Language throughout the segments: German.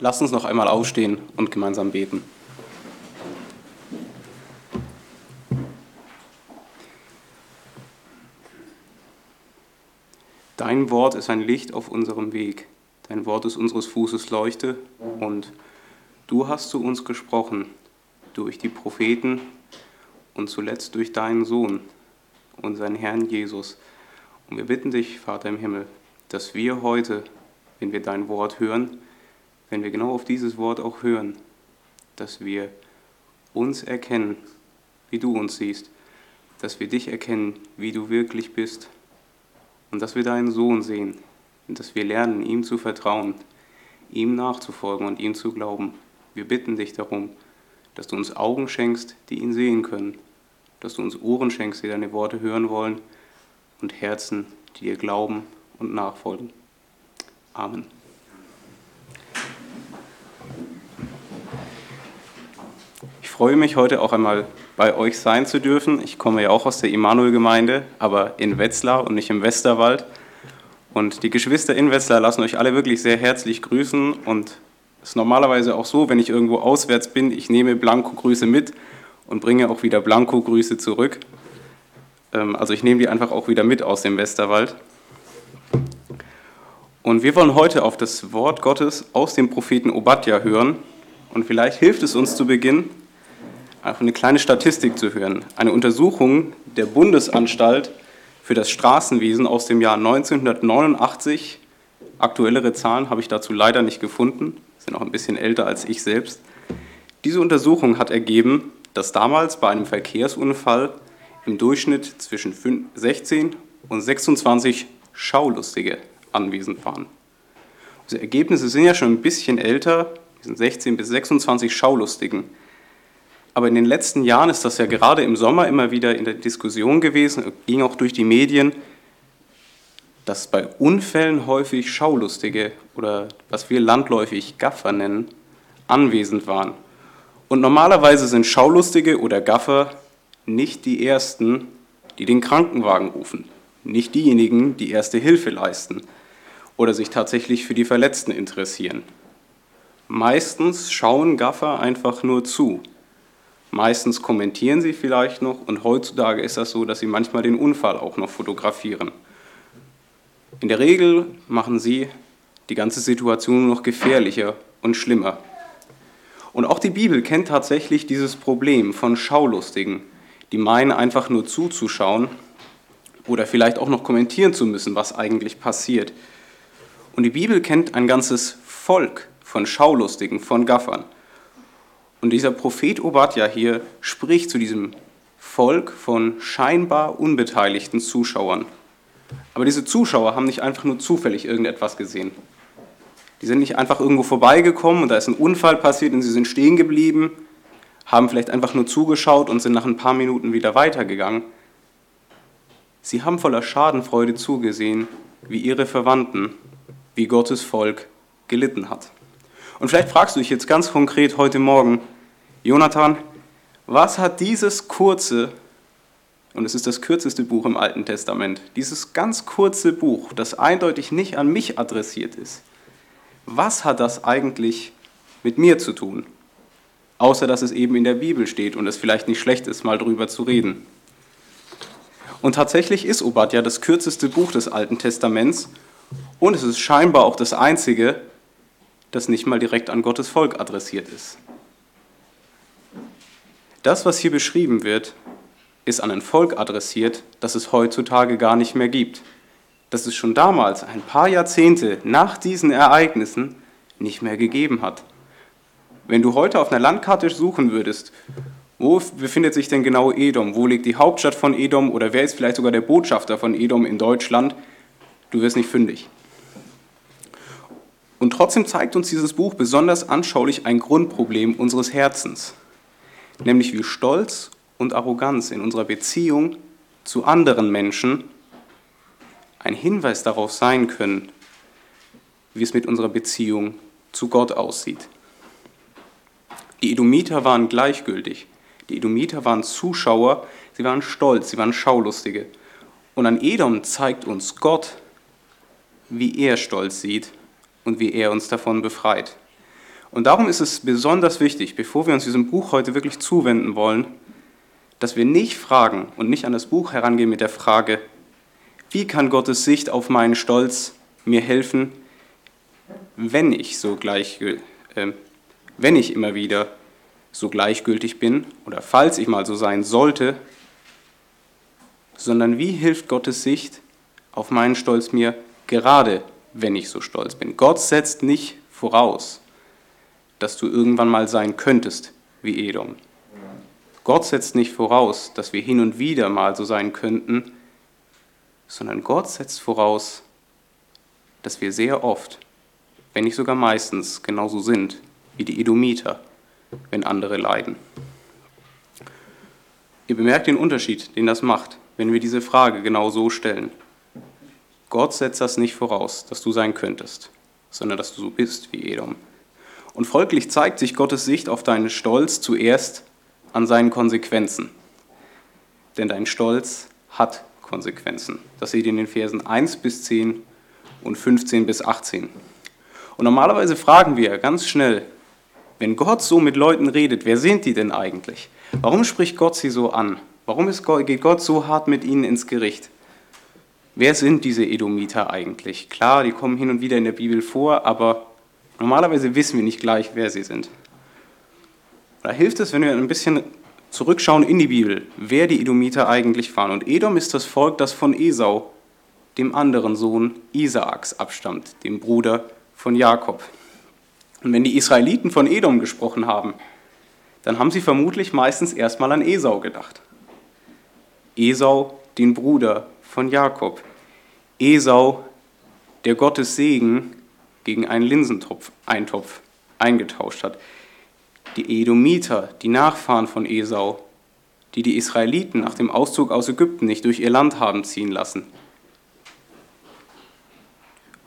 Lasst uns noch einmal aufstehen und gemeinsam beten. Dein Wort ist ein Licht auf unserem Weg. Dein Wort ist unseres Fußes Leuchte und du hast zu uns gesprochen durch die Propheten und zuletzt durch deinen Sohn, unseren Herrn Jesus. Und wir bitten dich, Vater im Himmel, dass wir heute, wenn wir dein Wort hören, wenn wir genau auf dieses Wort auch hören, dass wir uns erkennen, wie du uns siehst, dass wir dich erkennen, wie du wirklich bist und dass wir deinen Sohn sehen und dass wir lernen, ihm zu vertrauen, ihm nachzufolgen und ihm zu glauben. Wir bitten dich darum, dass du uns Augen schenkst, die ihn sehen können, dass du uns Ohren schenkst, die deine Worte hören wollen und Herzen, die dir glauben und nachfolgen. Amen. Ich freue mich heute auch einmal bei euch sein zu dürfen. Ich komme ja auch aus der Immanuel-Gemeinde, aber in Wetzlar und nicht im Westerwald. Und die Geschwister in Wetzlar lassen euch alle wirklich sehr herzlich grüßen und es ist normalerweise auch so, wenn ich irgendwo auswärts bin, ich nehme Blanko-Grüße mit und bringe auch wieder Blanko-Grüße zurück. Ähm, also ich nehme die einfach auch wieder mit aus dem Westerwald. Und wir wollen heute auf das Wort Gottes aus dem Propheten Obadja hören. Und vielleicht hilft es uns zu Beginn, einfach eine kleine Statistik zu hören. Eine Untersuchung der Bundesanstalt für das Straßenwesen aus dem Jahr 1989. Aktuellere Zahlen habe ich dazu leider nicht gefunden sind auch ein bisschen älter als ich selbst. Diese Untersuchung hat ergeben, dass damals bei einem Verkehrsunfall im Durchschnitt zwischen 16 und 26 Schaulustige anwesend waren. Diese Ergebnisse sind ja schon ein bisschen älter, die sind 16 bis 26 Schaulustigen. Aber in den letzten Jahren ist das ja gerade im Sommer immer wieder in der Diskussion gewesen, ging auch durch die Medien, dass bei Unfällen häufig Schaulustige oder was wir landläufig Gaffer nennen, anwesend waren. Und normalerweise sind Schaulustige oder Gaffer nicht die Ersten, die den Krankenwagen rufen, nicht diejenigen, die erste Hilfe leisten oder sich tatsächlich für die Verletzten interessieren. Meistens schauen Gaffer einfach nur zu. Meistens kommentieren sie vielleicht noch und heutzutage ist das so, dass sie manchmal den Unfall auch noch fotografieren. In der Regel machen sie die ganze Situation noch gefährlicher und schlimmer. Und auch die Bibel kennt tatsächlich dieses Problem von Schaulustigen, die meinen einfach nur zuzuschauen oder vielleicht auch noch kommentieren zu müssen, was eigentlich passiert. Und die Bibel kennt ein ganzes Volk von Schaulustigen, von Gaffern. Und dieser Prophet Obadja hier spricht zu diesem Volk von scheinbar unbeteiligten Zuschauern. Aber diese Zuschauer haben nicht einfach nur zufällig irgendetwas gesehen. Die sind nicht einfach irgendwo vorbeigekommen und da ist ein Unfall passiert und sie sind stehen geblieben, haben vielleicht einfach nur zugeschaut und sind nach ein paar Minuten wieder weitergegangen. Sie haben voller Schadenfreude zugesehen, wie ihre Verwandten, wie Gottes Volk gelitten hat. Und vielleicht fragst du dich jetzt ganz konkret heute Morgen, Jonathan, was hat dieses kurze und es ist das kürzeste Buch im Alten Testament. Dieses ganz kurze Buch, das eindeutig nicht an mich adressiert ist. Was hat das eigentlich mit mir zu tun? Außer dass es eben in der Bibel steht und es vielleicht nicht schlecht ist, mal drüber zu reden. Und tatsächlich ist Obadja das kürzeste Buch des Alten Testaments und es ist scheinbar auch das einzige, das nicht mal direkt an Gottes Volk adressiert ist. Das, was hier beschrieben wird, ist an ein Volk adressiert, das es heutzutage gar nicht mehr gibt. Das es schon damals, ein paar Jahrzehnte nach diesen Ereignissen, nicht mehr gegeben hat. Wenn du heute auf einer Landkarte suchen würdest, wo befindet sich denn genau Edom? Wo liegt die Hauptstadt von Edom? Oder wer ist vielleicht sogar der Botschafter von Edom in Deutschland? Du wirst nicht fündig. Und trotzdem zeigt uns dieses Buch besonders anschaulich ein Grundproblem unseres Herzens, nämlich wie Stolz und Arroganz in unserer Beziehung zu anderen Menschen ein Hinweis darauf sein können, wie es mit unserer Beziehung zu Gott aussieht. Die Edomiter waren gleichgültig. Die Edomiter waren Zuschauer, sie waren stolz, sie waren Schaulustige. Und an Edom zeigt uns Gott, wie er Stolz sieht und wie er uns davon befreit. Und darum ist es besonders wichtig, bevor wir uns diesem Buch heute wirklich zuwenden wollen, dass wir nicht fragen und nicht an das Buch herangehen mit der Frage, wie kann Gottes Sicht auf meinen Stolz mir helfen, wenn ich so gleich, äh, wenn ich immer wieder so gleichgültig bin oder falls ich mal so sein sollte, sondern wie hilft Gottes Sicht auf meinen Stolz mir gerade, wenn ich so stolz bin. Gott setzt nicht voraus, dass du irgendwann mal sein könntest wie Edom. Gott setzt nicht voraus, dass wir hin und wieder mal so sein könnten, sondern Gott setzt voraus, dass wir sehr oft, wenn nicht sogar meistens, genauso sind wie die Edomiter, wenn andere leiden. Ihr bemerkt den Unterschied, den das macht, wenn wir diese Frage genau so stellen. Gott setzt das nicht voraus, dass du sein könntest, sondern dass du so bist wie Edom. Und folglich zeigt sich Gottes Sicht auf deinen Stolz zuerst an seinen Konsequenzen. Denn dein Stolz hat Konsequenzen. Das seht ihr in den Versen 1 bis 10 und 15 bis 18. Und normalerweise fragen wir ganz schnell, wenn Gott so mit Leuten redet, wer sind die denn eigentlich? Warum spricht Gott sie so an? Warum geht Gott so hart mit ihnen ins Gericht? Wer sind diese Edomiter eigentlich? Klar, die kommen hin und wieder in der Bibel vor, aber normalerweise wissen wir nicht gleich, wer sie sind. Da hilft es, wenn wir ein bisschen zurückschauen in die Bibel, wer die Edomiter eigentlich waren. Und Edom ist das Volk, das von Esau, dem anderen Sohn Isaaks, abstammt, dem Bruder von Jakob. Und wenn die Israeliten von Edom gesprochen haben, dann haben sie vermutlich meistens erstmal an Esau gedacht. Esau, den Bruder von Jakob. Esau, der Gottes Segen gegen einen Linsentopf, Eintopf eingetauscht hat. Die Edomiter, die Nachfahren von Esau, die die Israeliten nach dem Auszug aus Ägypten nicht durch ihr Land haben ziehen lassen.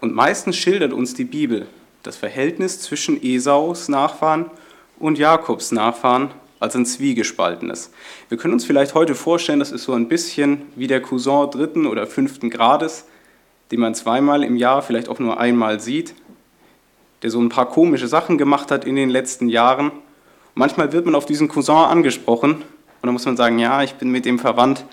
Und meistens schildert uns die Bibel das Verhältnis zwischen Esaus Nachfahren und Jakobs Nachfahren als ein zwiegespaltenes. Wir können uns vielleicht heute vorstellen, das ist so ein bisschen wie der Cousin dritten oder fünften Grades, den man zweimal im Jahr, vielleicht auch nur einmal sieht, der so ein paar komische Sachen gemacht hat in den letzten Jahren. Manchmal wird man auf diesen Cousin angesprochen und dann muss man sagen, ja, ich bin mit dem verwandt,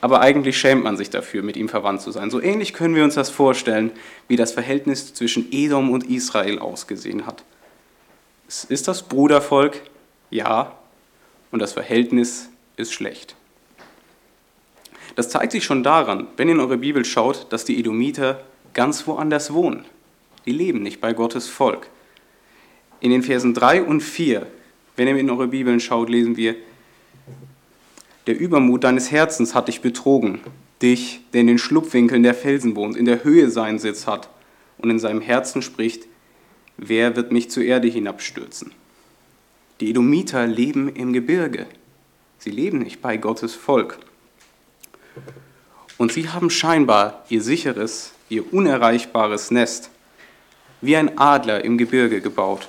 aber eigentlich schämt man sich dafür, mit ihm verwandt zu sein. So ähnlich können wir uns das vorstellen, wie das Verhältnis zwischen Edom und Israel ausgesehen hat. Ist das Brudervolk? Ja, und das Verhältnis ist schlecht. Das zeigt sich schon daran, wenn ihr in eure Bibel schaut, dass die Edomiter ganz woanders wohnen. Die leben nicht bei Gottes Volk. In den Versen 3 und 4, wenn ihr in eure Bibeln schaut, lesen wir, der Übermut deines Herzens hat dich betrogen, dich, der in den Schlupfwinkeln der Felsen wohnt, in der Höhe seinen Sitz hat und in seinem Herzen spricht, wer wird mich zur Erde hinabstürzen? Die Edomiter leben im Gebirge. Sie leben nicht bei Gottes Volk. Und sie haben scheinbar ihr sicheres, ihr unerreichbares Nest wie ein Adler im Gebirge gebaut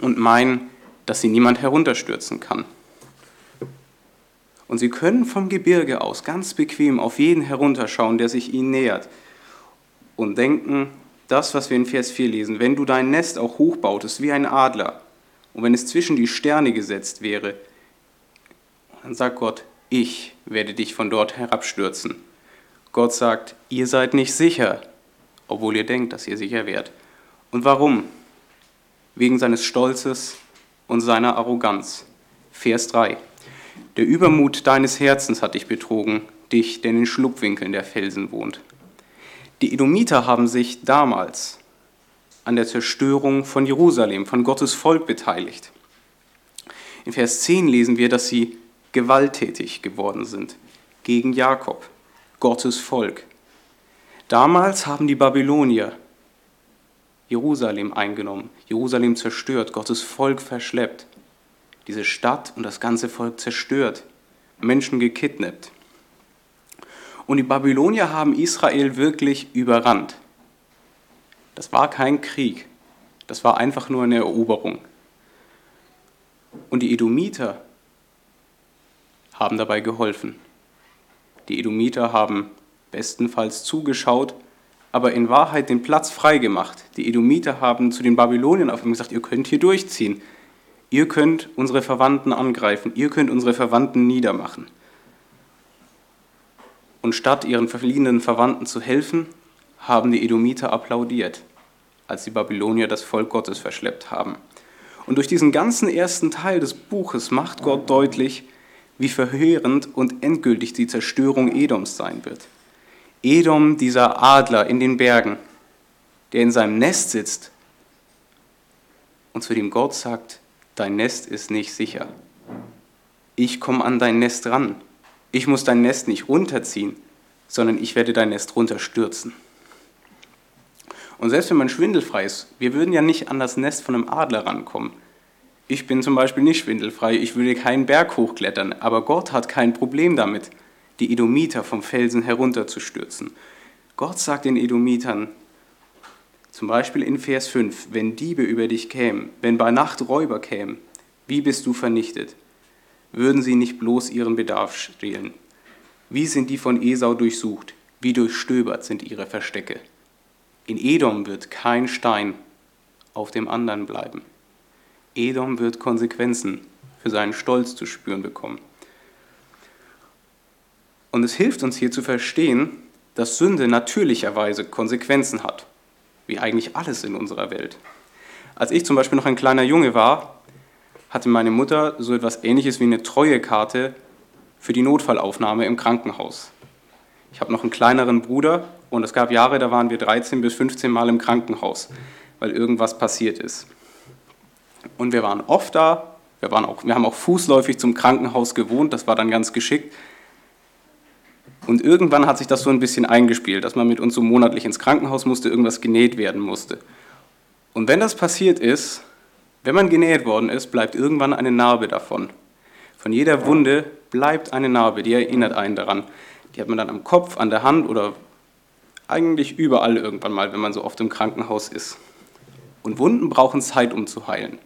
und meinen, dass sie niemand herunterstürzen kann. Und sie können vom Gebirge aus ganz bequem auf jeden herunterschauen, der sich ihnen nähert und denken, das, was wir in Vers 4 lesen, wenn du dein Nest auch hochbautest wie ein Adler, und wenn es zwischen die Sterne gesetzt wäre, dann sagt Gott, ich werde dich von dort herabstürzen. Gott sagt, ihr seid nicht sicher, obwohl ihr denkt, dass ihr sicher wärt. Und warum? Wegen seines Stolzes und seiner Arroganz. Vers 3. Der Übermut deines Herzens hat dich betrogen, dich, der in den Schlupfwinkeln der Felsen wohnt. Die Edomiter haben sich damals an der Zerstörung von Jerusalem, von Gottes Volk beteiligt. In Vers 10 lesen wir, dass sie gewalttätig geworden sind gegen Jakob, Gottes Volk. Damals haben die Babylonier Jerusalem eingenommen, Jerusalem zerstört, Gottes Volk verschleppt, diese Stadt und das ganze Volk zerstört, Menschen gekidnappt. Und die Babylonier haben Israel wirklich überrannt. Das war kein Krieg, das war einfach nur eine Eroberung. Und die Edomiter haben dabei geholfen. Die Edomiter haben bestenfalls zugeschaut, aber in Wahrheit den Platz freigemacht. Die Edomiter haben zu den Babyloniern auf einmal gesagt, ihr könnt hier durchziehen. Ihr könnt unsere Verwandten angreifen, ihr könnt unsere Verwandten niedermachen. Und statt ihren verliehenen Verwandten zu helfen, haben die Edomiter applaudiert, als die Babylonier das Volk Gottes verschleppt haben. Und durch diesen ganzen ersten Teil des Buches macht Gott deutlich, wie verheerend und endgültig die Zerstörung Edoms sein wird. Edom, dieser Adler in den Bergen, der in seinem Nest sitzt und zu dem Gott sagt, dein Nest ist nicht sicher. Ich komme an dein Nest ran. Ich muss dein Nest nicht runterziehen, sondern ich werde dein Nest runterstürzen. Und selbst wenn man schwindelfrei ist, wir würden ja nicht an das Nest von einem Adler rankommen. Ich bin zum Beispiel nicht schwindelfrei, ich würde keinen Berg hochklettern, aber Gott hat kein Problem damit, die Edomiter vom Felsen herunterzustürzen. Gott sagt den Edomitern, zum Beispiel in Vers 5, wenn Diebe über dich kämen, wenn bei Nacht Räuber kämen, wie bist du vernichtet? Würden sie nicht bloß ihren Bedarf stehlen? Wie sind die von Esau durchsucht? Wie durchstöbert sind ihre Verstecke? In Edom wird kein Stein auf dem anderen bleiben. Edom wird Konsequenzen für seinen Stolz zu spüren bekommen. Und es hilft uns hier zu verstehen, dass Sünde natürlicherweise Konsequenzen hat, wie eigentlich alles in unserer Welt. Als ich zum Beispiel noch ein kleiner Junge war, hatte meine Mutter so etwas Ähnliches wie eine Treuekarte für die Notfallaufnahme im Krankenhaus. Ich habe noch einen kleineren Bruder und es gab Jahre, da waren wir 13 bis 15 Mal im Krankenhaus, weil irgendwas passiert ist. Und wir waren oft da, wir, waren auch, wir haben auch fußläufig zum Krankenhaus gewohnt, das war dann ganz geschickt. Und irgendwann hat sich das so ein bisschen eingespielt, dass man mit uns so monatlich ins Krankenhaus musste, irgendwas genäht werden musste. Und wenn das passiert ist, wenn man genäht worden ist, bleibt irgendwann eine Narbe davon. Von jeder Wunde bleibt eine Narbe, die erinnert einen daran. Die hat man dann am Kopf, an der Hand oder eigentlich überall irgendwann mal, wenn man so oft im Krankenhaus ist. Und Wunden brauchen Zeit, um zu heilen.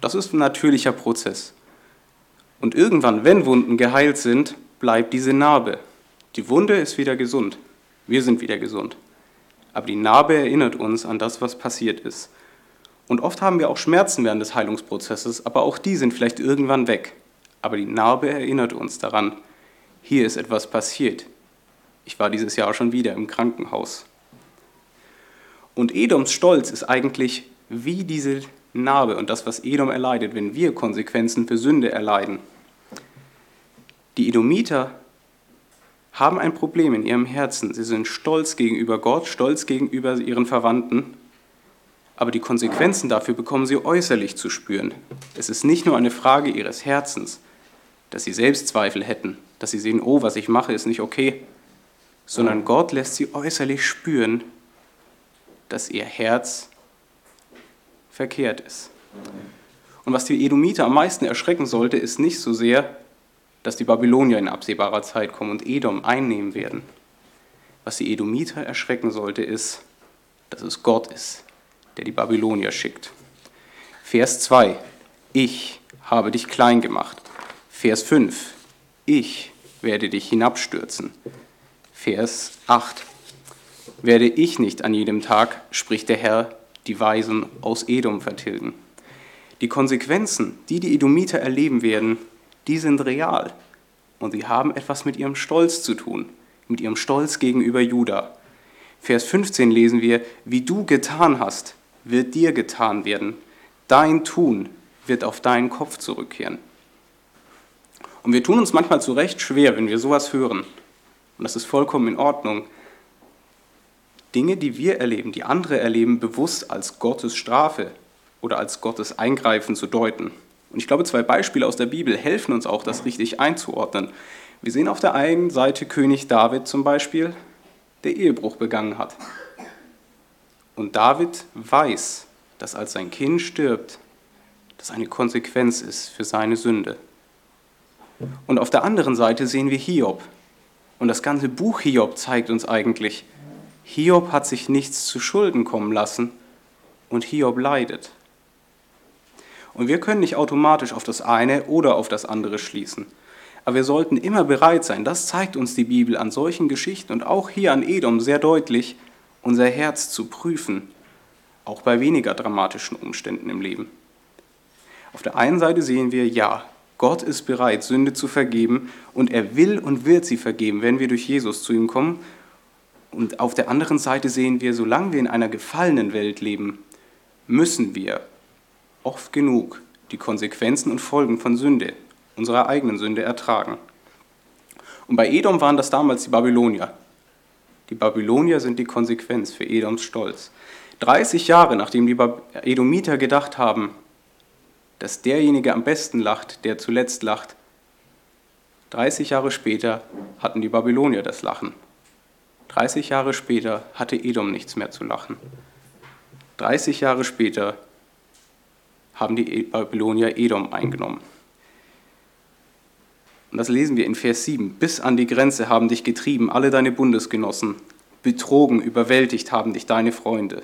Das ist ein natürlicher Prozess. Und irgendwann, wenn Wunden geheilt sind, bleibt diese Narbe. Die Wunde ist wieder gesund. Wir sind wieder gesund. Aber die Narbe erinnert uns an das, was passiert ist. Und oft haben wir auch Schmerzen während des Heilungsprozesses, aber auch die sind vielleicht irgendwann weg. Aber die Narbe erinnert uns daran, hier ist etwas passiert. Ich war dieses Jahr schon wieder im Krankenhaus. Und Edoms Stolz ist eigentlich wie diese Narbe und das, was Edom erleidet, wenn wir Konsequenzen für Sünde erleiden. Die Edomiter haben ein Problem in ihrem Herzen. Sie sind stolz gegenüber Gott, stolz gegenüber ihren Verwandten, aber die Konsequenzen dafür bekommen sie äußerlich zu spüren. Es ist nicht nur eine Frage ihres Herzens, dass sie Selbstzweifel hätten, dass sie sehen, oh, was ich mache, ist nicht okay, sondern Gott lässt sie äußerlich spüren, dass ihr Herz verkehrt ist. Und was die Edomiter am meisten erschrecken sollte, ist nicht so sehr, dass die Babylonier in absehbarer Zeit kommen und Edom einnehmen werden. Was die Edomiter erschrecken sollte, ist, dass es Gott ist, der die Babylonier schickt. Vers 2. Ich habe dich klein gemacht. Vers 5. Ich werde dich hinabstürzen. Vers 8. Werde ich nicht an jedem Tag, spricht der Herr, die Weisen aus Edom vertilgen. Die Konsequenzen, die die Edomiter erleben werden, die sind real. Und sie haben etwas mit ihrem Stolz zu tun, mit ihrem Stolz gegenüber Juda. Vers 15 lesen wir, wie du getan hast, wird dir getan werden. Dein Tun wird auf deinen Kopf zurückkehren. Und wir tun uns manchmal zu Recht schwer, wenn wir sowas hören. Und das ist vollkommen in Ordnung. Dinge, die wir erleben, die andere erleben, bewusst als Gottes Strafe oder als Gottes Eingreifen zu deuten. Und ich glaube, zwei Beispiele aus der Bibel helfen uns auch, das richtig einzuordnen. Wir sehen auf der einen Seite König David zum Beispiel, der Ehebruch begangen hat. Und David weiß, dass als sein Kind stirbt, das eine Konsequenz ist für seine Sünde. Und auf der anderen Seite sehen wir Hiob, und das ganze Buch Hiob zeigt uns eigentlich, Hiob hat sich nichts zu Schulden kommen lassen und Hiob leidet. Und wir können nicht automatisch auf das eine oder auf das andere schließen. Aber wir sollten immer bereit sein, das zeigt uns die Bibel an solchen Geschichten und auch hier an Edom sehr deutlich, unser Herz zu prüfen, auch bei weniger dramatischen Umständen im Leben. Auf der einen Seite sehen wir, ja, Gott ist bereit, Sünde zu vergeben und er will und wird sie vergeben, wenn wir durch Jesus zu ihm kommen. Und auf der anderen Seite sehen wir, solange wir in einer gefallenen Welt leben, müssen wir oft genug die Konsequenzen und Folgen von Sünde, unserer eigenen Sünde, ertragen. Und bei Edom waren das damals die Babylonier. Die Babylonier sind die Konsequenz für Edoms Stolz. 30 Jahre nachdem die Edomiter gedacht haben, dass derjenige am besten lacht, der zuletzt lacht, 30 Jahre später hatten die Babylonier das Lachen. 30 Jahre später hatte Edom nichts mehr zu lachen. 30 Jahre später haben die Babylonier Edom eingenommen. Und das lesen wir in Vers 7. Bis an die Grenze haben dich getrieben alle deine Bundesgenossen. Betrogen, überwältigt haben dich deine Freunde,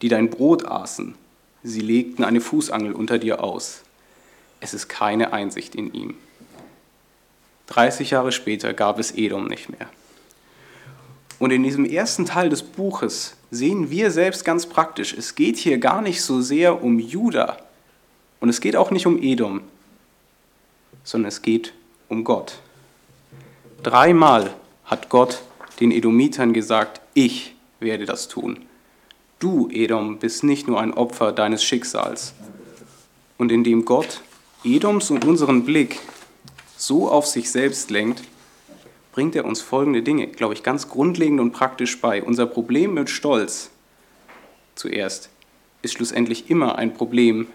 die dein Brot aßen. Sie legten eine Fußangel unter dir aus. Es ist keine Einsicht in ihm. 30 Jahre später gab es Edom nicht mehr. Und in diesem ersten Teil des Buches sehen wir selbst ganz praktisch, es geht hier gar nicht so sehr um Juda und es geht auch nicht um Edom, sondern es geht um Gott. Dreimal hat Gott den Edomitern gesagt, ich werde das tun. Du, Edom, bist nicht nur ein Opfer deines Schicksals. Und indem Gott Edoms und unseren Blick so auf sich selbst lenkt, bringt er uns folgende Dinge, glaube ich, ganz grundlegend und praktisch bei. Unser Problem mit Stolz zuerst ist schlussendlich immer ein Problem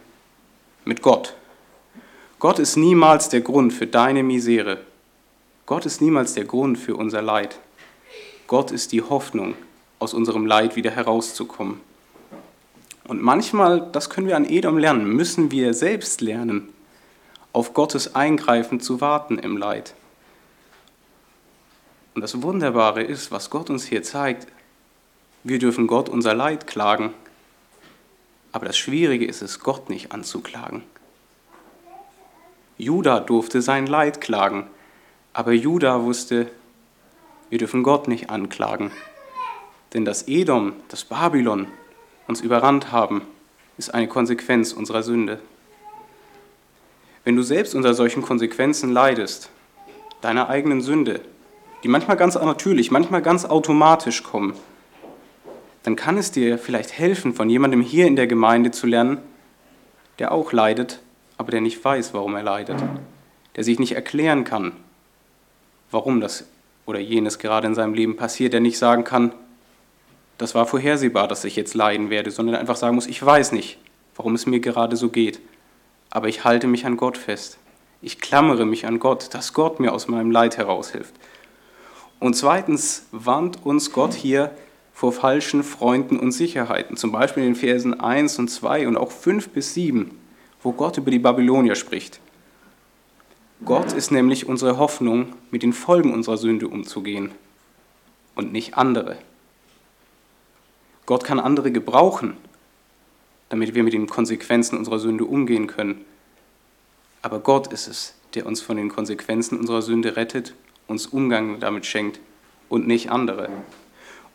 mit Gott. Gott ist niemals der Grund für deine Misere. Gott ist niemals der Grund für unser Leid. Gott ist die Hoffnung, aus unserem Leid wieder herauszukommen. Und manchmal, das können wir an Edom lernen, müssen wir selbst lernen, auf Gottes Eingreifen zu warten im Leid. Und das Wunderbare ist, was Gott uns hier zeigt, wir dürfen Gott unser Leid klagen, aber das Schwierige ist es, Gott nicht anzuklagen. Judah durfte sein Leid klagen, aber Judah wusste, wir dürfen Gott nicht anklagen. Denn das Edom, das Babylon uns überrannt haben, ist eine Konsequenz unserer Sünde. Wenn du selbst unter solchen Konsequenzen leidest, deiner eigenen Sünde, die manchmal ganz natürlich, manchmal ganz automatisch kommen, dann kann es dir vielleicht helfen, von jemandem hier in der Gemeinde zu lernen, der auch leidet, aber der nicht weiß, warum er leidet, der sich nicht erklären kann, warum das oder jenes gerade in seinem Leben passiert, der nicht sagen kann, das war vorhersehbar, dass ich jetzt leiden werde, sondern einfach sagen muss, ich weiß nicht, warum es mir gerade so geht, aber ich halte mich an Gott fest. Ich klammere mich an Gott, dass Gott mir aus meinem Leid heraushilft. Und zweitens warnt uns Gott hier vor falschen Freunden und Sicherheiten, zum Beispiel in den Versen 1 und 2 und auch 5 bis 7, wo Gott über die Babylonier spricht. Gott ist nämlich unsere Hoffnung, mit den Folgen unserer Sünde umzugehen und nicht andere. Gott kann andere gebrauchen, damit wir mit den Konsequenzen unserer Sünde umgehen können. Aber Gott ist es, der uns von den Konsequenzen unserer Sünde rettet uns Umgang damit schenkt und nicht andere.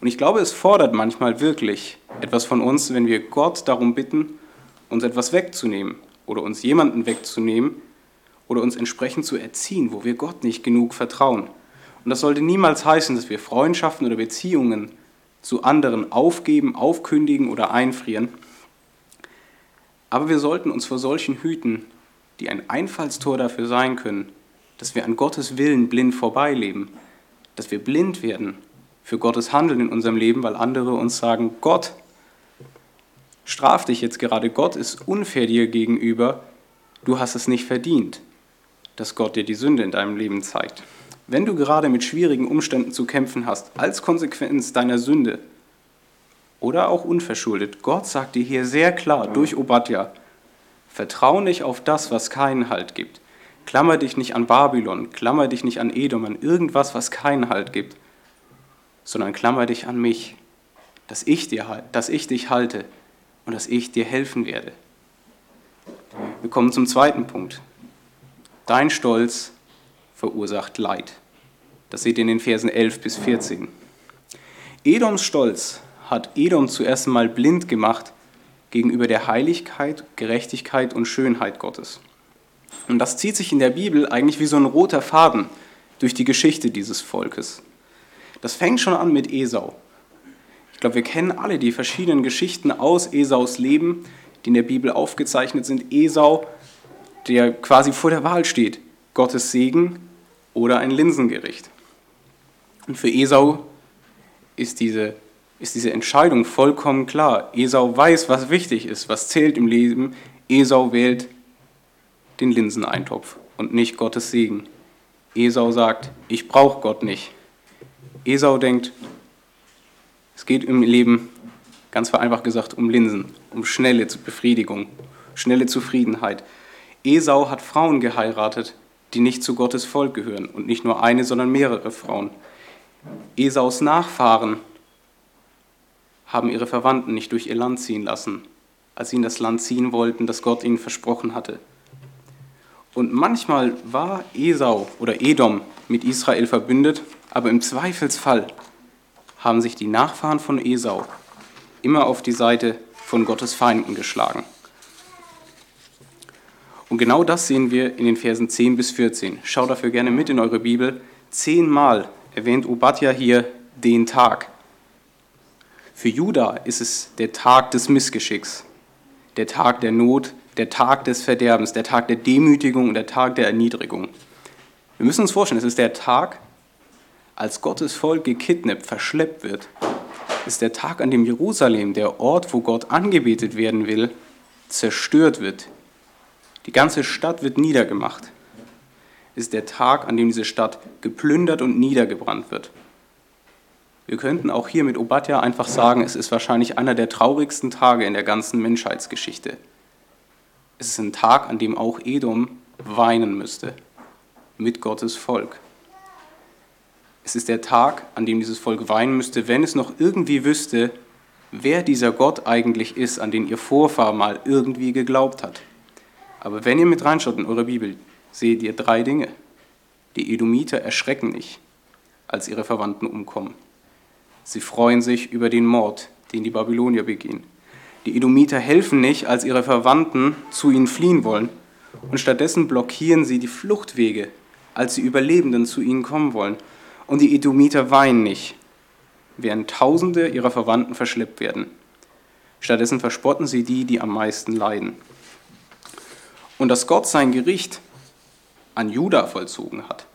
Und ich glaube, es fordert manchmal wirklich etwas von uns, wenn wir Gott darum bitten, uns etwas wegzunehmen oder uns jemanden wegzunehmen oder uns entsprechend zu erziehen, wo wir Gott nicht genug vertrauen. Und das sollte niemals heißen, dass wir Freundschaften oder Beziehungen zu anderen aufgeben, aufkündigen oder einfrieren. Aber wir sollten uns vor solchen hüten, die ein Einfallstor dafür sein können, dass wir an Gottes Willen blind vorbeileben, dass wir blind werden für Gottes Handeln in unserem Leben, weil andere uns sagen, Gott straf dich jetzt gerade, Gott ist unfair dir gegenüber, du hast es nicht verdient, dass Gott dir die Sünde in deinem Leben zeigt. Wenn du gerade mit schwierigen Umständen zu kämpfen hast, als Konsequenz deiner Sünde oder auch unverschuldet, Gott sagt dir hier sehr klar durch Obadja, vertraue nicht auf das, was keinen Halt gibt. Klammer dich nicht an Babylon, klammer dich nicht an Edom, an irgendwas, was keinen Halt gibt, sondern klammer dich an mich, dass ich, dir, dass ich dich halte und dass ich dir helfen werde. Wir kommen zum zweiten Punkt. Dein Stolz verursacht Leid. Das seht ihr in den Versen 11 bis 14. Edoms Stolz hat Edom zuerst einmal blind gemacht gegenüber der Heiligkeit, Gerechtigkeit und Schönheit Gottes. Und das zieht sich in der Bibel eigentlich wie so ein roter Faden durch die Geschichte dieses Volkes. Das fängt schon an mit Esau. Ich glaube, wir kennen alle die verschiedenen Geschichten aus Esaus Leben, die in der Bibel aufgezeichnet sind. Esau, der quasi vor der Wahl steht, Gottes Segen oder ein Linsengericht. Und für Esau ist diese, ist diese Entscheidung vollkommen klar. Esau weiß, was wichtig ist, was zählt im Leben. Esau wählt den Linseneintopf und nicht Gottes Segen. Esau sagt, ich brauche Gott nicht. Esau denkt, es geht im Leben, ganz vereinfacht gesagt, um Linsen, um schnelle Befriedigung, schnelle Zufriedenheit. Esau hat Frauen geheiratet, die nicht zu Gottes Volk gehören und nicht nur eine, sondern mehrere Frauen. Esaus Nachfahren haben ihre Verwandten nicht durch ihr Land ziehen lassen, als sie in das Land ziehen wollten, das Gott ihnen versprochen hatte. Und manchmal war Esau oder Edom mit Israel verbündet, aber im Zweifelsfall haben sich die Nachfahren von Esau immer auf die Seite von Gottes Feinden geschlagen. Und genau das sehen wir in den Versen 10 bis 14. Schaut dafür gerne mit in eure Bibel. Zehnmal erwähnt Obadja hier den Tag. Für Juda ist es der Tag des Missgeschicks, der Tag der Not, der Tag des Verderbens, der Tag der Demütigung und der Tag der Erniedrigung. Wir müssen uns vorstellen, es ist der Tag, als Gottes Volk gekidnappt, verschleppt wird. Es ist der Tag, an dem Jerusalem, der Ort, wo Gott angebetet werden will, zerstört wird. Die ganze Stadt wird niedergemacht. Es ist der Tag, an dem diese Stadt geplündert und niedergebrannt wird. Wir könnten auch hier mit Obadja einfach sagen, es ist wahrscheinlich einer der traurigsten Tage in der ganzen Menschheitsgeschichte. Es ist ein Tag, an dem auch Edom weinen müsste mit Gottes Volk. Es ist der Tag, an dem dieses Volk weinen müsste, wenn es noch irgendwie wüsste, wer dieser Gott eigentlich ist, an den ihr Vorfahr mal irgendwie geglaubt hat. Aber wenn ihr mit reinschaut in eure Bibel, seht ihr drei Dinge. Die Edomiter erschrecken nicht, als ihre Verwandten umkommen. Sie freuen sich über den Mord, den die Babylonier begehen. Die Edomiter helfen nicht, als ihre Verwandten zu ihnen fliehen wollen, und stattdessen blockieren sie die Fluchtwege, als die Überlebenden zu ihnen kommen wollen. Und die Edomiter weinen nicht, während Tausende ihrer Verwandten verschleppt werden. Stattdessen verspotten sie die, die am meisten leiden. Und dass Gott sein Gericht an Juda vollzogen hat,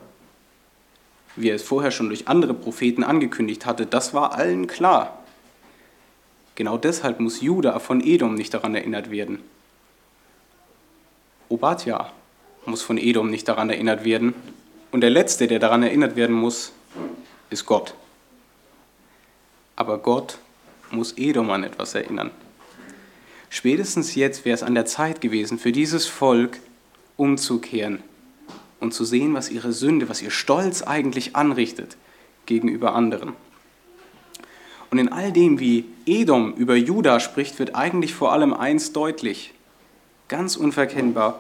wie er es vorher schon durch andere Propheten angekündigt hatte, das war allen klar. Genau deshalb muss Juda von Edom nicht daran erinnert werden. Obadja muss von Edom nicht daran erinnert werden. Und der Letzte, der daran erinnert werden muss, ist Gott. Aber Gott muss Edom an etwas erinnern. Spätestens jetzt wäre es an der Zeit gewesen, für dieses Volk umzukehren und zu sehen, was ihre Sünde, was ihr Stolz eigentlich anrichtet gegenüber anderen. Und in all dem, wie Edom über Juda spricht, wird eigentlich vor allem eins deutlich, ganz unverkennbar,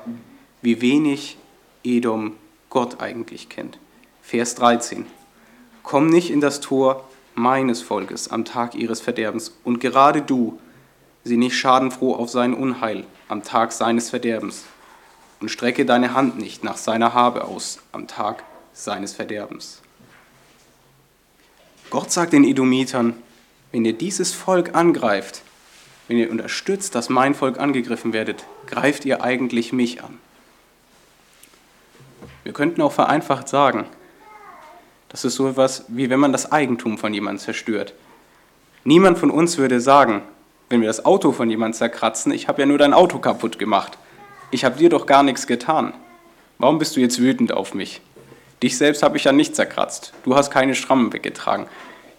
wie wenig Edom Gott eigentlich kennt. Vers 13. Komm nicht in das Tor meines Volkes am Tag ihres Verderbens, und gerade du, sieh nicht schadenfroh auf sein Unheil am Tag seines Verderbens, und strecke deine Hand nicht nach seiner Habe aus am Tag seines Verderbens. Gott sagt den Edomitern, wenn ihr dieses Volk angreift, wenn ihr unterstützt, dass mein Volk angegriffen werdet, greift ihr eigentlich mich an. Wir könnten auch vereinfacht sagen, das ist so etwas, wie wenn man das Eigentum von jemandem zerstört. Niemand von uns würde sagen, wenn wir das Auto von jemandem zerkratzen, ich habe ja nur dein Auto kaputt gemacht. Ich habe dir doch gar nichts getan. Warum bist du jetzt wütend auf mich? Dich selbst habe ich ja nicht zerkratzt. Du hast keine Schrammen weggetragen.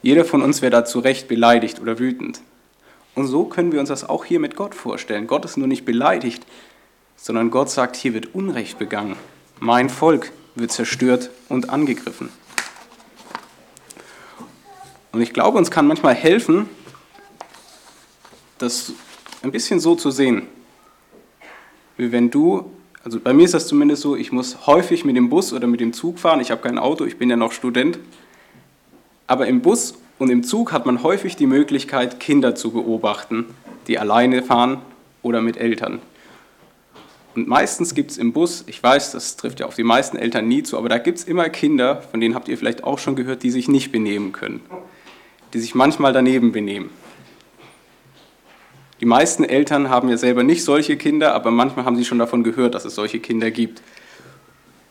Jeder von uns wäre da zu Recht beleidigt oder wütend. Und so können wir uns das auch hier mit Gott vorstellen. Gott ist nur nicht beleidigt, sondern Gott sagt, hier wird Unrecht begangen. Mein Volk wird zerstört und angegriffen. Und ich glaube, uns kann manchmal helfen, das ein bisschen so zu sehen. Wie wenn du, also bei mir ist das zumindest so, ich muss häufig mit dem Bus oder mit dem Zug fahren. Ich habe kein Auto, ich bin ja noch Student. Aber im Bus Und im Zug hat man häufig die Möglichkeit, Kinder zu beobachten, die alleine fahren oder mit Eltern. Und meistens gibt es im Bus, ich weiß, das trifft ja auf die meisten Eltern nie zu, aber da gibt es immer Kinder, von denen habt ihr vielleicht auch schon gehört, die sich nicht benehmen können, die sich manchmal daneben benehmen. Die meisten Eltern haben ja selber nicht solche Kinder, aber manchmal haben sie schon davon gehört, dass es solche Kinder gibt.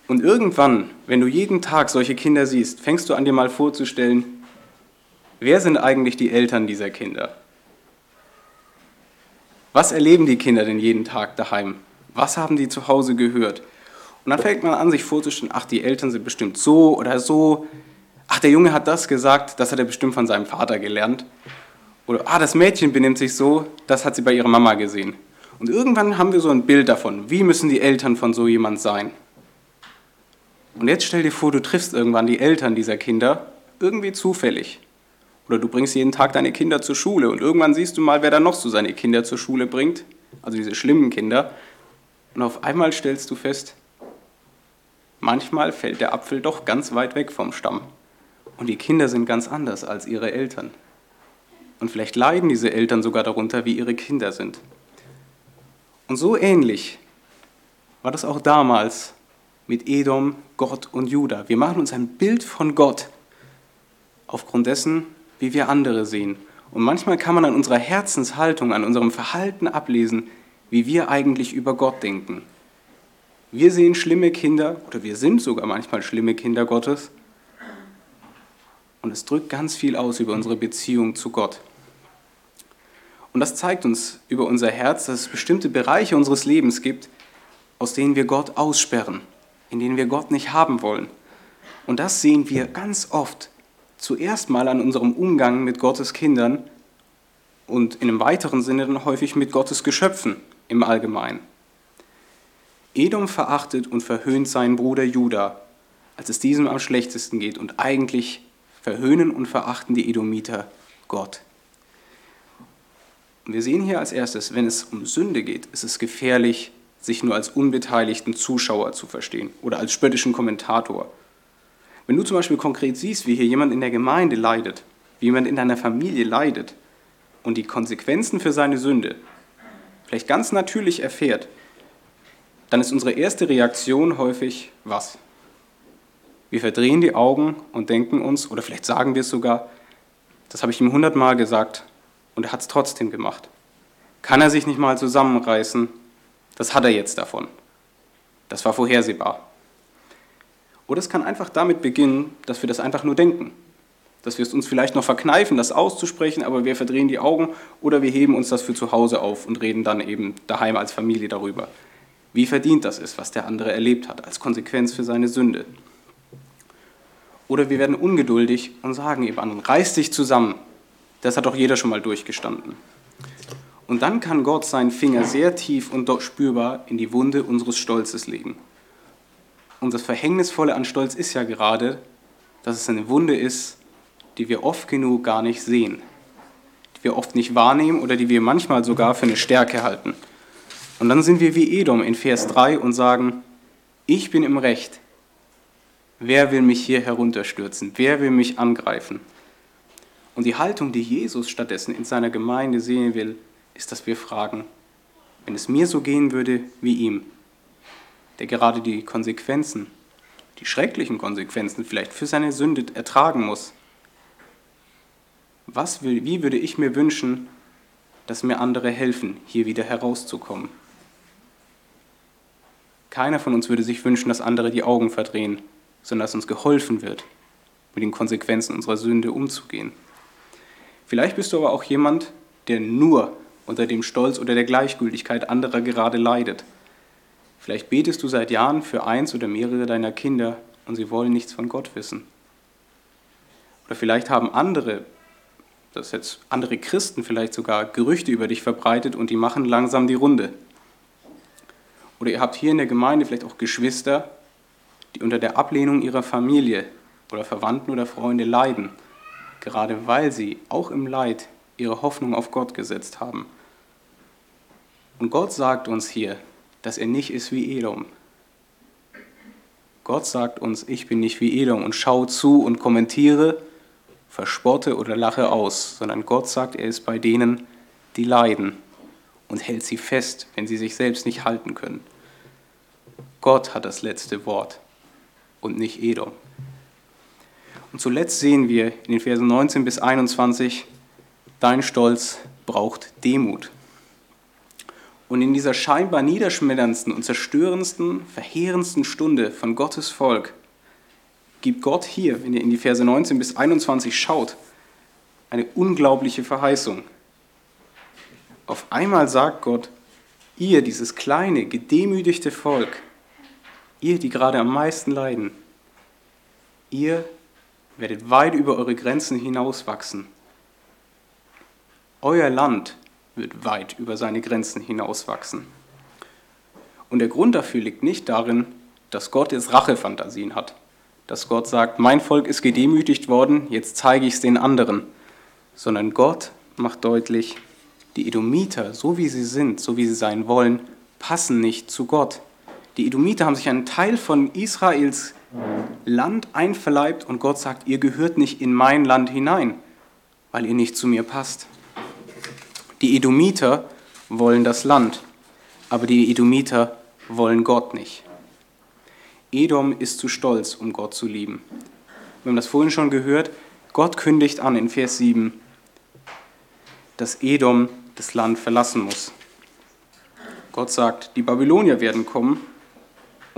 Und irgendwann, wenn du jeden Tag solche Kinder siehst, fängst du an dir mal vorzustellen, wer sind eigentlich die Eltern dieser Kinder? Was erleben die Kinder denn jeden Tag daheim? Was haben die zu Hause gehört? Und dann fängt man an, sich vorzustellen, ach, die Eltern sind bestimmt so oder so. Ach, der Junge hat das gesagt, das hat er bestimmt von seinem Vater gelernt. Oder, ah, das Mädchen benimmt sich so, das hat sie bei ihrer Mama gesehen. Und irgendwann haben wir so ein Bild davon, wie müssen die Eltern von so jemand sein. Und jetzt stell dir vor, du triffst irgendwann die Eltern dieser Kinder, irgendwie zufällig. Oder du bringst jeden Tag deine Kinder zur Schule und irgendwann siehst du mal, wer da noch so seine Kinder zur Schule bringt, also diese schlimmen Kinder. Und auf einmal stellst du fest, manchmal fällt der Apfel doch ganz weit weg vom Stamm. Und die Kinder sind ganz anders als ihre Eltern. Und vielleicht leiden diese Eltern sogar darunter, wie ihre Kinder sind. Und so ähnlich war das auch damals mit Edom, Gott und Juda. Wir machen uns ein Bild von Gott aufgrund dessen, wie wir andere sehen. Und manchmal kann man an unserer Herzenshaltung, an unserem Verhalten ablesen, wie wir eigentlich über Gott denken. Wir sehen schlimme Kinder, oder wir sind sogar manchmal schlimme Kinder Gottes, und es drückt ganz viel aus über unsere Beziehung zu Gott. Und das zeigt uns über unser Herz, dass es bestimmte Bereiche unseres Lebens gibt, aus denen wir Gott aussperren, in denen wir Gott nicht haben wollen. Und das sehen wir ganz oft zuerst mal an unserem Umgang mit Gottes Kindern und in einem weiteren Sinne dann häufig mit Gottes Geschöpfen im Allgemeinen. Edom verachtet und verhöhnt seinen Bruder Juda, als es diesem am schlechtesten geht. Und eigentlich verhöhnen und verachten die Edomiter Gott. Und wir sehen hier als erstes, wenn es um Sünde geht, ist es gefährlich, sich nur als unbeteiligten Zuschauer zu verstehen oder als spöttischen Kommentator. Wenn du zum Beispiel konkret siehst, wie hier jemand in der Gemeinde leidet, wie jemand in deiner Familie leidet und die Konsequenzen für seine Sünde vielleicht ganz natürlich erfährt, dann ist unsere erste Reaktion häufig was? Wir verdrehen die Augen und denken uns, oder vielleicht sagen wir es sogar, das habe ich ihm hundertmal gesagt und er hat es trotzdem gemacht. Kann er sich nicht mal zusammenreißen? Das hat er jetzt davon. Das war vorhersehbar. Oder es kann einfach damit beginnen, dass wir das einfach nur denken. Dass wir es uns vielleicht noch verkneifen, das auszusprechen, aber wir verdrehen die Augen oder wir heben uns das für zu Hause auf und reden dann eben daheim als Familie darüber. Wie verdient das ist, was der andere erlebt hat, als Konsequenz für seine Sünde. Oder wir werden ungeduldig und sagen eben anderen, reiß dich zusammen. Das hat doch jeder schon mal durchgestanden. Und dann kann Gott seinen Finger sehr tief und spürbar in die Wunde unseres Stolzes legen. Und das Verhängnisvolle an Stolz ist ja gerade, dass es eine Wunde ist, die wir oft genug gar nicht sehen, die wir oft nicht wahrnehmen oder die wir manchmal sogar für eine Stärke halten. Und dann sind wir wie Edom in Vers 3 und sagen, ich bin im Recht. Wer will mich hier herunterstürzen? Wer will mich angreifen? Und die Haltung, die Jesus stattdessen in seiner Gemeinde sehen will, ist, dass wir fragen, wenn es mir so gehen würde wie ihm, der gerade die Konsequenzen, die schrecklichen Konsequenzen vielleicht für seine Sünde ertragen muss. Was wie würde ich mir wünschen, dass mir andere helfen, hier wieder herauszukommen? Keiner von uns würde sich wünschen, dass andere die Augen verdrehen, sondern dass uns geholfen wird, mit den Konsequenzen unserer Sünde umzugehen. Vielleicht bist du aber auch jemand, der nur unter dem Stolz oder der Gleichgültigkeit anderer gerade leidet Vielleicht betest du seit Jahren für eins oder mehrere deiner Kinder und sie wollen nichts von Gott wissen. Oder vielleicht haben andere, das jetzt andere Christen vielleicht sogar Gerüchte über dich verbreitet und die machen langsam die Runde. Oder ihr habt hier in der Gemeinde vielleicht auch Geschwister, die unter der Ablehnung ihrer Familie oder Verwandten oder Freunde leiden, gerade weil sie auch im Leid ihre Hoffnung auf Gott gesetzt haben. Und Gott sagt uns hier, dass er nicht ist wie Edom. Gott sagt uns, ich bin nicht wie Edom und schau zu und kommentiere verspotte oder lache aus, sondern Gott sagt, er ist bei denen, die leiden und hält sie fest, wenn sie sich selbst nicht halten können. Gott hat das letzte Wort und nicht Edom. Und zuletzt sehen wir in den Versen 19 bis 21, dein Stolz braucht Demut. Und in dieser scheinbar niederschmetterndsten und zerstörendsten, verheerendsten Stunde von Gottes Volk gibt Gott hier, wenn ihr in die Verse 19 bis 21 schaut, eine unglaubliche Verheißung. Auf einmal sagt Gott, ihr, dieses kleine, gedemütigte Volk, ihr, die gerade am meisten leiden, ihr werdet weit über eure Grenzen hinauswachsen. Euer Land wird weit über seine Grenzen hinauswachsen. Und der Grund dafür liegt nicht darin, dass Gott jetzt Rachefantasien hat, dass Gott sagt, mein Volk ist gedemütigt worden, jetzt zeige ich es den anderen, sondern Gott macht deutlich, die Edomiter, so wie sie sind, so wie sie sein wollen, passen nicht zu Gott. Die Edomiter haben sich einen Teil von Israels Land einverleibt und Gott sagt, ihr gehört nicht in mein Land hinein, weil ihr nicht zu mir passt. Die Edomiter wollen das Land, aber die Edomiter wollen Gott nicht. Edom ist zu stolz, um Gott zu lieben. Wir haben das vorhin schon gehört. Gott kündigt an in Vers 7, dass Edom das Land verlassen muss. Gott sagt, die Babylonier werden kommen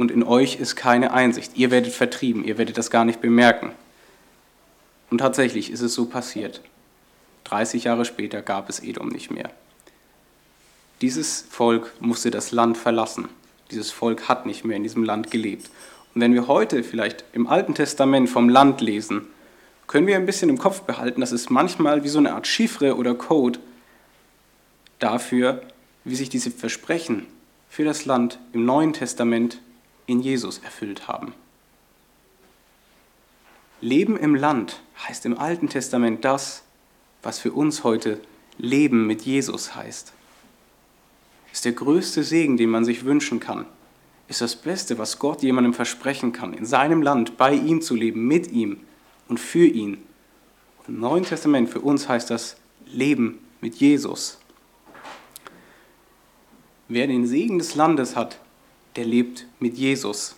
und in euch ist keine Einsicht. Ihr werdet vertrieben, ihr werdet das gar nicht bemerken. Und tatsächlich ist es so passiert. 30 Jahre später gab es Edom nicht mehr. Dieses Volk musste das Land verlassen. Dieses Volk hat nicht mehr in diesem Land gelebt. Und wenn wir heute vielleicht im Alten Testament vom Land lesen, können wir ein bisschen im Kopf behalten, dass es manchmal wie so eine Art Chiffre oder Code dafür, wie sich diese Versprechen für das Land im Neuen Testament in Jesus erfüllt haben. Leben im Land heißt im Alten Testament das, was für uns heute Leben mit Jesus heißt. Ist der größte Segen, den man sich wünschen kann. Ist das Beste, was Gott jemandem versprechen kann, in seinem Land bei ihm zu leben, mit ihm und für ihn. Im Neuen Testament für uns heißt das Leben mit Jesus. Wer den Segen des Landes hat, der lebt mit Jesus.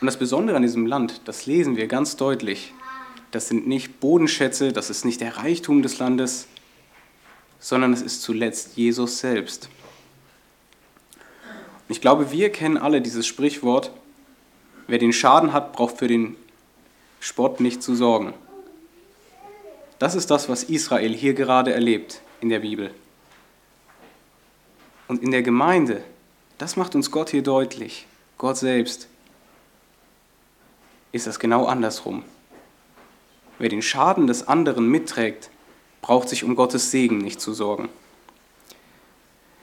Und das Besondere an diesem Land, das lesen wir ganz deutlich, das sind nicht Bodenschätze, das ist nicht der Reichtum des Landes, sondern es ist zuletzt Jesus selbst. Und ich glaube, wir kennen alle dieses Sprichwort, wer den Schaden hat, braucht für den Spott nicht zu sorgen. Das ist das, was Israel hier gerade erlebt in der Bibel. Und in der Gemeinde das macht uns Gott hier deutlich. Gott selbst ist das genau andersrum. Wer den Schaden des anderen mitträgt, braucht sich um Gottes Segen nicht zu sorgen.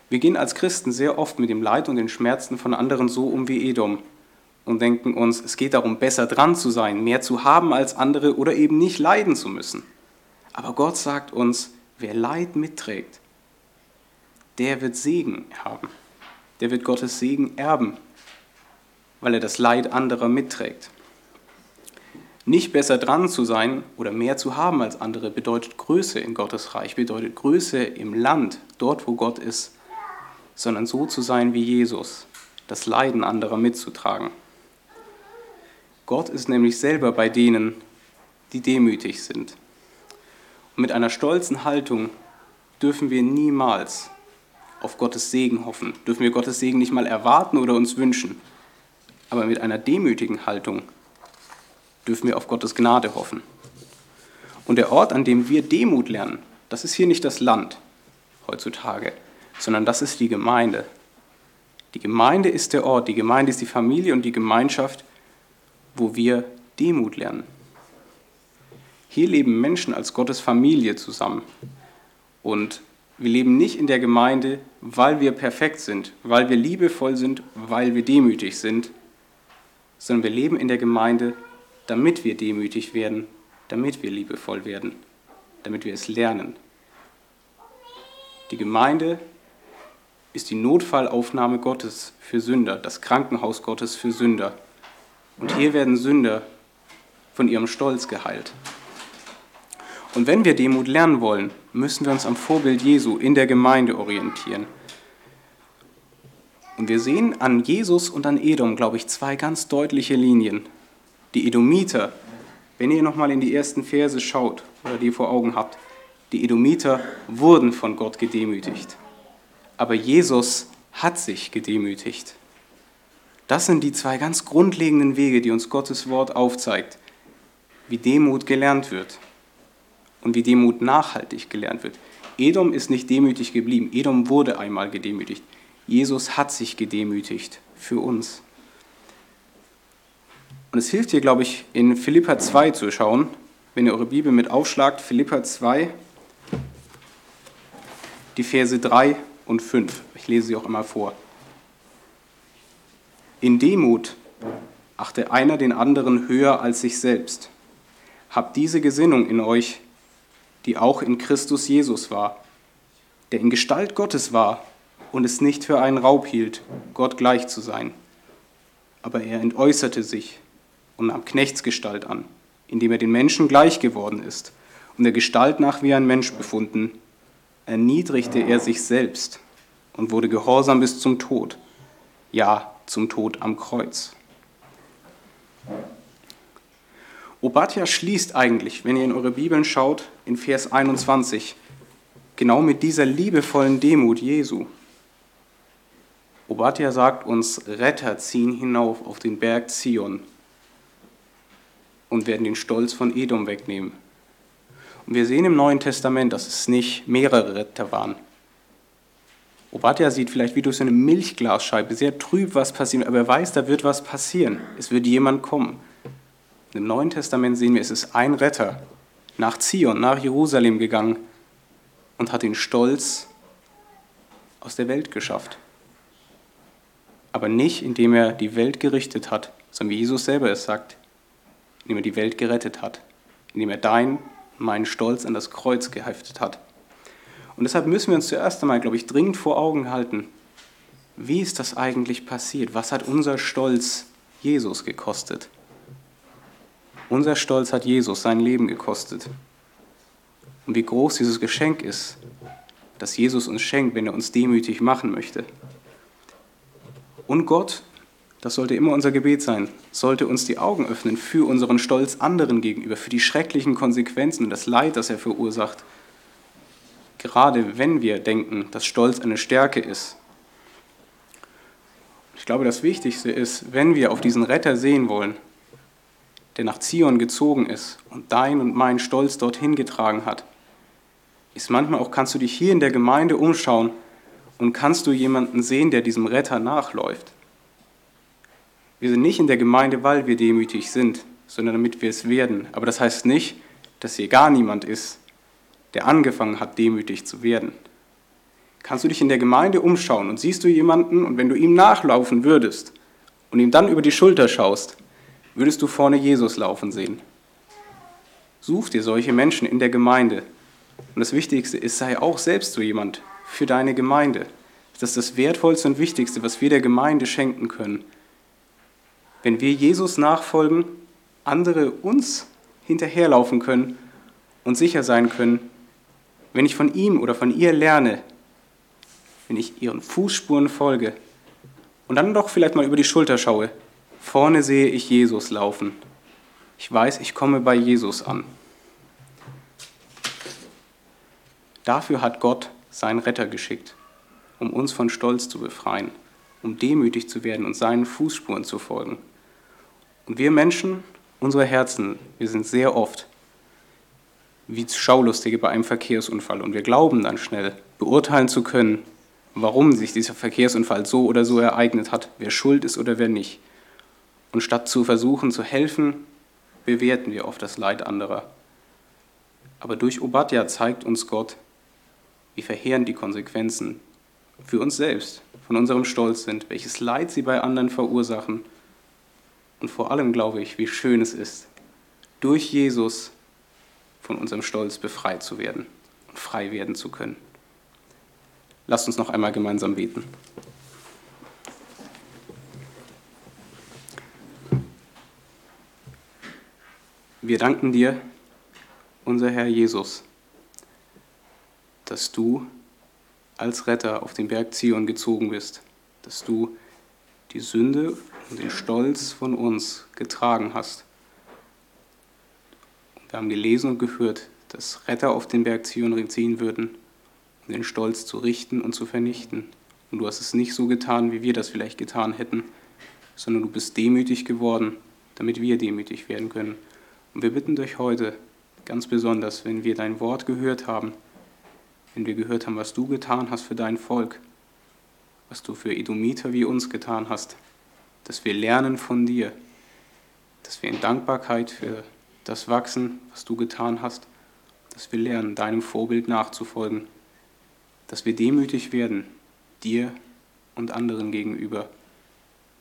Wir gehen als Christen sehr oft mit dem Leid und den Schmerzen von anderen so um wie Edom und denken uns, es geht darum, besser dran zu sein, mehr zu haben als andere oder eben nicht leiden zu müssen. Aber Gott sagt uns, wer Leid mitträgt, der wird Segen haben der wird Gottes Segen erben, weil er das Leid anderer mitträgt. Nicht besser dran zu sein oder mehr zu haben als andere bedeutet Größe in Gottes Reich, bedeutet Größe im Land, dort wo Gott ist, sondern so zu sein wie Jesus, das Leiden anderer mitzutragen. Gott ist nämlich selber bei denen, die demütig sind. Und mit einer stolzen Haltung dürfen wir niemals auf Gottes Segen hoffen, dürfen wir Gottes Segen nicht mal erwarten oder uns wünschen. Aber mit einer demütigen Haltung dürfen wir auf Gottes Gnade hoffen. Und der Ort, an dem wir Demut lernen, das ist hier nicht das Land heutzutage, sondern das ist die Gemeinde. Die Gemeinde ist der Ort, die Gemeinde ist die Familie und die Gemeinschaft, wo wir Demut lernen. Hier leben Menschen als Gottes Familie zusammen. Und wir leben nicht in der Gemeinde, weil wir perfekt sind, weil wir liebevoll sind, weil wir demütig sind, sondern wir leben in der Gemeinde, damit wir demütig werden, damit wir liebevoll werden, damit wir es lernen. Die Gemeinde ist die Notfallaufnahme Gottes für Sünder, das Krankenhaus Gottes für Sünder. Und hier werden Sünder von ihrem Stolz geheilt. Und wenn wir Demut lernen wollen, müssen wir uns am Vorbild Jesu in der Gemeinde orientieren. Und wir sehen an Jesus und an Edom, glaube ich, zwei ganz deutliche Linien. Die Edomiter, wenn ihr nochmal in die ersten Verse schaut oder die vor Augen habt, die Edomiter wurden von Gott gedemütigt. Aber Jesus hat sich gedemütigt. Das sind die zwei ganz grundlegenden Wege, die uns Gottes Wort aufzeigt, wie Demut gelernt wird und wie Demut nachhaltig gelernt wird. Edom ist nicht demütig geblieben, Edom wurde einmal gedemütigt. Jesus hat sich gedemütigt für uns. Und es hilft hier, glaube ich, in Philippa 2 zu schauen, wenn ihr eure Bibel mit aufschlagt, Philippa 2, die Verse 3 und 5. Ich lese sie auch immer vor. In Demut achte einer den anderen höher als sich selbst. Habt diese Gesinnung in euch, die auch in Christus Jesus war, der in Gestalt Gottes war und es nicht für einen Raub hielt, Gott gleich zu sein. Aber er entäußerte sich und nahm Knechtsgestalt an, indem er den Menschen gleich geworden ist und der Gestalt nach wie ein Mensch befunden, erniedrigte er sich selbst und wurde gehorsam bis zum Tod, ja zum Tod am Kreuz. Obadja schließt eigentlich, wenn ihr in eure Bibeln schaut, in Vers 21, genau mit dieser liebevollen Demut Jesu. Obadja sagt uns, Retter ziehen hinauf auf den Berg Zion und werden den Stolz von Edom wegnehmen. Und wir sehen im Neuen Testament, dass es nicht mehrere Retter waren. Obadja sieht vielleicht wie durch eine Milchglasscheibe sehr trüb, was passiert, aber er weiß, da wird was passieren. Es wird jemand kommen. Im Neuen Testament sehen wir, es ist ein Retter nach Zion, nach Jerusalem gegangen und hat den Stolz aus der Welt geschafft aber nicht indem er die Welt gerichtet hat, sondern wie Jesus selber es sagt, indem er die Welt gerettet hat, indem er dein, meinen Stolz an das Kreuz geheftet hat. Und deshalb müssen wir uns zuerst einmal, glaube ich, dringend vor Augen halten, wie ist das eigentlich passiert? Was hat unser Stolz Jesus gekostet? Unser Stolz hat Jesus sein Leben gekostet. Und wie groß dieses Geschenk ist, das Jesus uns schenkt, wenn er uns demütig machen möchte. Und Gott, das sollte immer unser Gebet sein, sollte uns die Augen öffnen für unseren Stolz anderen gegenüber, für die schrecklichen Konsequenzen und das Leid, das er verursacht. Gerade wenn wir denken, dass Stolz eine Stärke ist. Ich glaube, das Wichtigste ist, wenn wir auf diesen Retter sehen wollen, der nach Zion gezogen ist und dein und mein Stolz dorthin getragen hat, ist manchmal auch, kannst du dich hier in der Gemeinde umschauen und kannst du jemanden sehen, der diesem Retter nachläuft? Wir sind nicht in der Gemeinde, weil wir demütig sind, sondern damit wir es werden. Aber das heißt nicht, dass hier gar niemand ist, der angefangen hat, demütig zu werden. Kannst du dich in der Gemeinde umschauen und siehst du jemanden und wenn du ihm nachlaufen würdest und ihm dann über die Schulter schaust, würdest du vorne Jesus laufen sehen. Such dir solche Menschen in der Gemeinde. Und das Wichtigste ist, sei auch selbst so jemand, für deine Gemeinde. Das ist das Wertvollste und Wichtigste, was wir der Gemeinde schenken können. Wenn wir Jesus nachfolgen, andere uns hinterherlaufen können und sicher sein können, wenn ich von ihm oder von ihr lerne, wenn ich ihren Fußspuren folge und dann doch vielleicht mal über die Schulter schaue, vorne sehe ich Jesus laufen. Ich weiß, ich komme bei Jesus an. Dafür hat Gott seinen Retter geschickt, um uns von Stolz zu befreien, um demütig zu werden und seinen Fußspuren zu folgen. Und wir Menschen, unsere Herzen, wir sind sehr oft wie Schaulustige bei einem Verkehrsunfall und wir glauben dann schnell, beurteilen zu können, warum sich dieser Verkehrsunfall so oder so ereignet hat, wer schuld ist oder wer nicht. Und statt zu versuchen zu helfen, bewerten wir oft das Leid anderer. Aber durch Obadja zeigt uns Gott, wie verheerend die Konsequenzen für uns selbst von unserem Stolz sind, welches Leid sie bei anderen verursachen. Und vor allem glaube ich, wie schön es ist, durch Jesus von unserem Stolz befreit zu werden und frei werden zu können. Lasst uns noch einmal gemeinsam beten. Wir danken dir unser Herr Jesus, dass du als Retter auf den Berg Zion gezogen bist, dass du die Sünde und den Stolz von uns getragen hast. Wir haben gelesen und gehört, dass Retter auf den Berg Zion ziehen würden, um den Stolz zu richten und zu vernichten. Und du hast es nicht so getan, wie wir das vielleicht getan hätten, sondern du bist demütig geworden, damit wir demütig werden können. Und wir bitten dich heute ganz besonders, wenn wir dein Wort gehört haben, wenn wir gehört haben, was du getan hast für dein Volk, was du für Edomiter wie uns getan hast, dass wir lernen von dir, dass wir in Dankbarkeit für das wachsen, was du getan hast, dass wir lernen, deinem Vorbild nachzufolgen, dass wir demütig werden, dir und anderen gegenüber,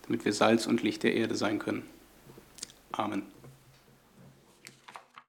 damit wir Salz und Licht der Erde sein können. Amen.